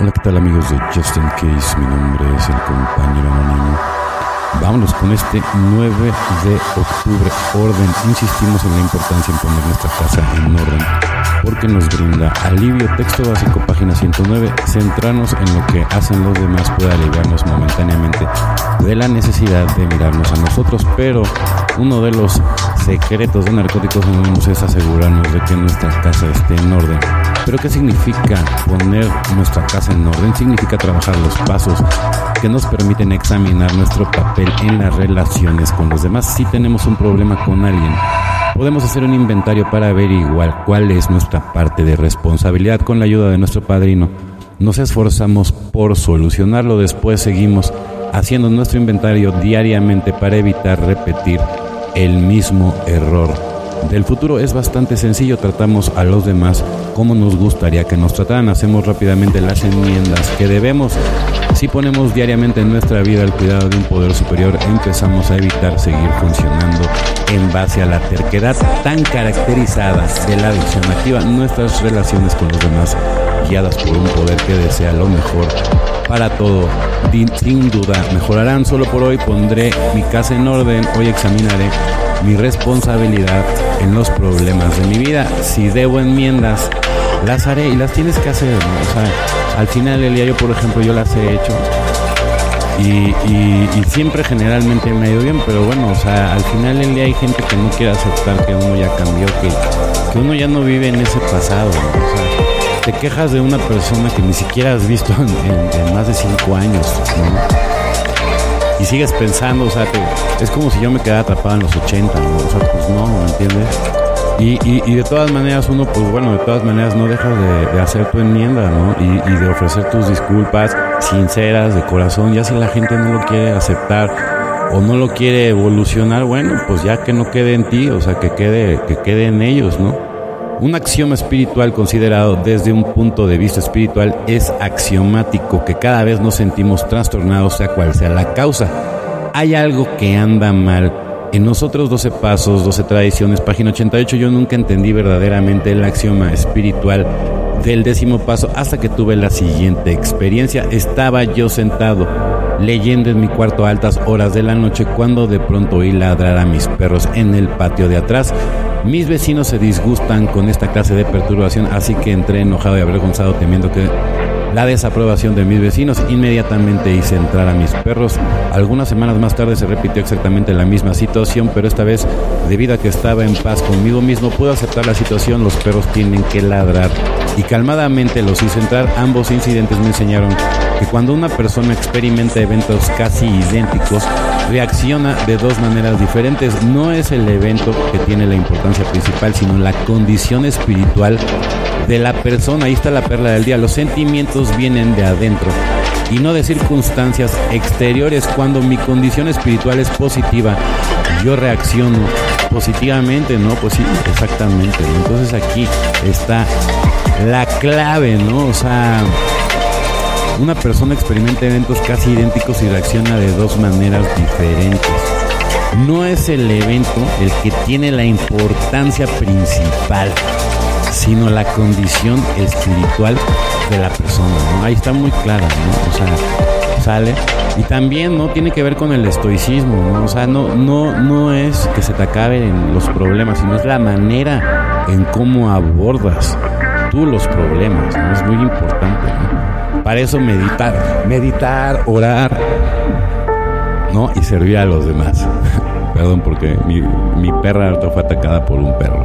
Hola, ¿qué tal amigos de Justin Case? Mi nombre es el compañero anónimo. Vámonos con este 9 de octubre. Orden. Insistimos en la importancia en poner nuestra casa en orden porque nos brinda alivio. Texto básico, página 109. Centrarnos en lo que hacen los demás puede aliviarnos momentáneamente de la necesidad de mirarnos a nosotros, pero uno de los secretos de Narcóticos Anónimos es asegurarnos de que nuestra casa esté en orden. Pero ¿qué significa poner nuestra casa en orden? Significa trabajar los pasos que nos permiten examinar nuestro papel en las relaciones con los demás. Si tenemos un problema con alguien, podemos hacer un inventario para averiguar cuál es nuestra parte de responsabilidad con la ayuda de nuestro padrino. Nos esforzamos por solucionarlo, después seguimos haciendo nuestro inventario diariamente para evitar repetir el mismo error. Del futuro es bastante sencillo, tratamos a los demás como nos gustaría que nos trataran, hacemos rápidamente las enmiendas que debemos. Si ponemos diariamente en nuestra vida el cuidado de un poder superior, empezamos a evitar seguir funcionando en base a la terquedad tan caracterizada de la adicción activa. Nuestras relaciones con los demás, guiadas por un poder que desea lo mejor para todo, sin duda mejorarán. Solo por hoy pondré mi casa en orden, hoy examinaré mi responsabilidad en los problemas de mi vida. Si debo enmiendas, las haré y las tienes que hacer. Al final día yo, por ejemplo, yo las he hecho. Y, siempre generalmente me ha ido bien, pero bueno, o sea, al final del día hay gente que no quiere aceptar que uno ya cambió, que, que uno ya no vive en ese pasado. O sea, te quejas de una persona que ni siquiera has visto en, más de cinco años, Y sigues pensando, o sea, es como si yo me quedara atrapado en los 80, O sea, pues no, ¿me entiendes? Y, de todas maneras uno, pues bueno, de todas maneras no dejas de, hacer tu enmienda, ¿no? Y, y, de ofrecer tus disculpas sinceras, de corazón. Ya si la gente no lo quiere aceptar o no lo quiere evolucionar, bueno, pues ya que no quede en ti, o sea, que quede, que quede en ellos, ¿no? Un axioma espiritual considerado desde un punto de vista espiritual es axiomático, que cada vez nos sentimos trastornados, sea cual sea la causa. Hay algo que anda mal en nosotros 12 pasos, 12 tradiciones, página 88, yo nunca entendí verdaderamente el axioma espiritual del décimo paso hasta que tuve la siguiente experiencia. Estaba yo sentado leyendo en mi cuarto a altas horas de la noche cuando de pronto oí ladrar a mis perros en el patio de atrás. Mis vecinos se disgustan con esta clase de perturbación, así que entré enojado y avergonzado temiendo que la desaprobación de mis vecinos. Inmediatamente hice entrar a mis perros. Algunas semanas más tarde se repitió exactamente la misma situación, pero esta vez, debido a que estaba en paz conmigo mismo, pude aceptar la situación. Los perros tienen que ladrar. Y calmadamente los hice entrar. Ambos incidentes me enseñaron que cuando una persona experimenta eventos casi idénticos, reacciona de dos maneras diferentes. No es el evento que tiene la importancia principal, sino la condición espiritual de la persona. Ahí está la perla del día. Los sentimientos vienen de adentro y no de circunstancias exteriores. Cuando mi condición espiritual es positiva, yo reacciono positivamente, ¿no? Pues sí, exactamente. Entonces aquí está la clave, ¿no? O sea, una persona experimenta eventos casi idénticos y reacciona de dos maneras diferentes. No es el evento el que tiene la importancia principal sino la condición espiritual de la persona. Ahí está muy clara, ¿no? O sea, sale. Y también no tiene que ver con el estoicismo, ¿no? O sea, no, no, no es que se te acaben los problemas, sino es la manera en cómo abordas tú los problemas, ¿no? Es muy importante, ¿no? Para eso meditar, meditar, orar, ¿no? Y servir a los demás. Perdón, porque mi, mi perra fue atacada por un perro.